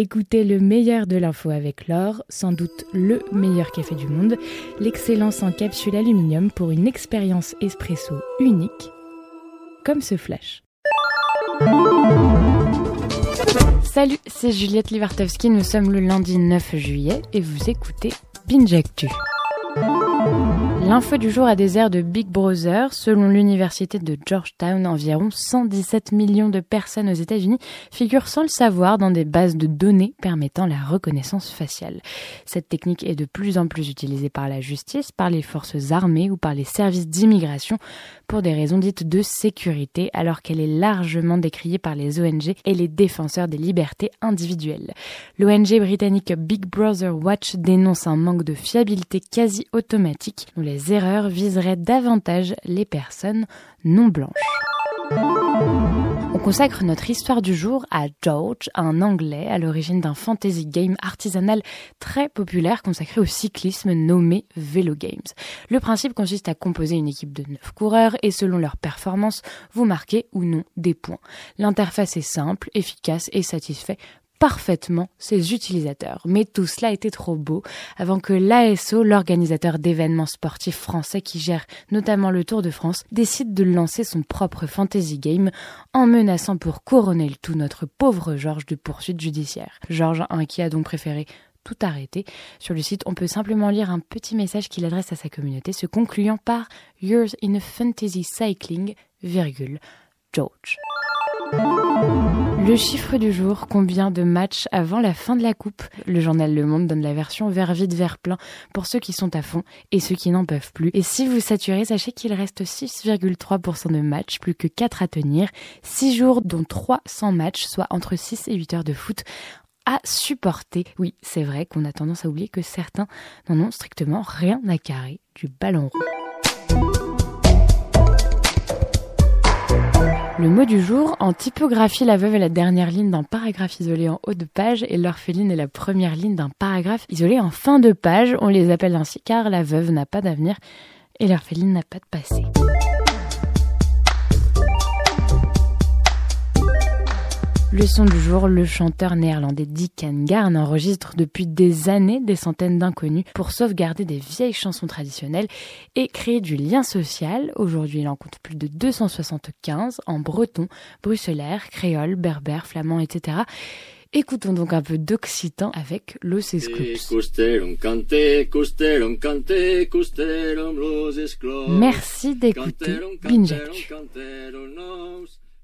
Écoutez le meilleur de l'info avec l'or, sans doute le meilleur café du monde, l'excellence en capsule aluminium pour une expérience espresso unique, comme ce flash. Salut, c'est Juliette Livartowski, nous sommes le lundi 9 juillet et vous écoutez Binge Actu. L'info du jour a des airs de Big Brother. Selon l'université de Georgetown, environ 117 millions de personnes aux États-Unis figurent sans le savoir dans des bases de données permettant la reconnaissance faciale. Cette technique est de plus en plus utilisée par la justice, par les forces armées ou par les services d'immigration pour des raisons dites de sécurité, alors qu'elle est largement décriée par les ONG et les défenseurs des libertés individuelles. L'ONG britannique Big Brother Watch dénonce un manque de fiabilité quasi automatique erreurs viseraient davantage les personnes non blanches. On consacre notre histoire du jour à George, un Anglais à l'origine d'un fantasy game artisanal très populaire consacré au cyclisme nommé Velo Games. Le principe consiste à composer une équipe de 9 coureurs et selon leur performance, vous marquez ou non des points. L'interface est simple, efficace et satisfait parfaitement ses utilisateurs. Mais tout cela était trop beau avant que l'ASO, l'organisateur d'événements sportifs français qui gère notamment le Tour de France, décide de lancer son propre fantasy game en menaçant pour couronner le tout notre pauvre Georges de poursuite judiciaire. Georges, un qui a donc préféré tout arrêter. Sur le site, on peut simplement lire un petit message qu'il adresse à sa communauté, se concluant par Yours in a Fantasy Cycling, virgule, George. Le chiffre du jour, combien de matchs avant la fin de la coupe? Le journal Le Monde donne la version vers vide, vers plein pour ceux qui sont à fond et ceux qui n'en peuvent plus. Et si vous saturez, sachez qu'il reste 6,3% de matchs, plus que 4 à tenir. 6 jours dont 300 matchs, soit entre 6 et 8 heures de foot à supporter. Oui, c'est vrai qu'on a tendance à oublier que certains n'en ont strictement rien à carrer du ballon rond. Le mot du jour, en typographie, la veuve est la dernière ligne d'un paragraphe isolé en haut de page et l'orpheline est la première ligne d'un paragraphe isolé en fin de page. On les appelle ainsi car la veuve n'a pas d'avenir et l'orpheline n'a pas de passé. Le son du jour, le chanteur néerlandais Dick Garn enregistre depuis des années des centaines d'inconnus pour sauvegarder des vieilles chansons traditionnelles et créer du lien social. Aujourd'hui, il en compte plus de 275 en breton, bruxellaire, créole, berbère, flamand, etc. Écoutons donc un peu d'occitan avec Los Merci d'écouter Binge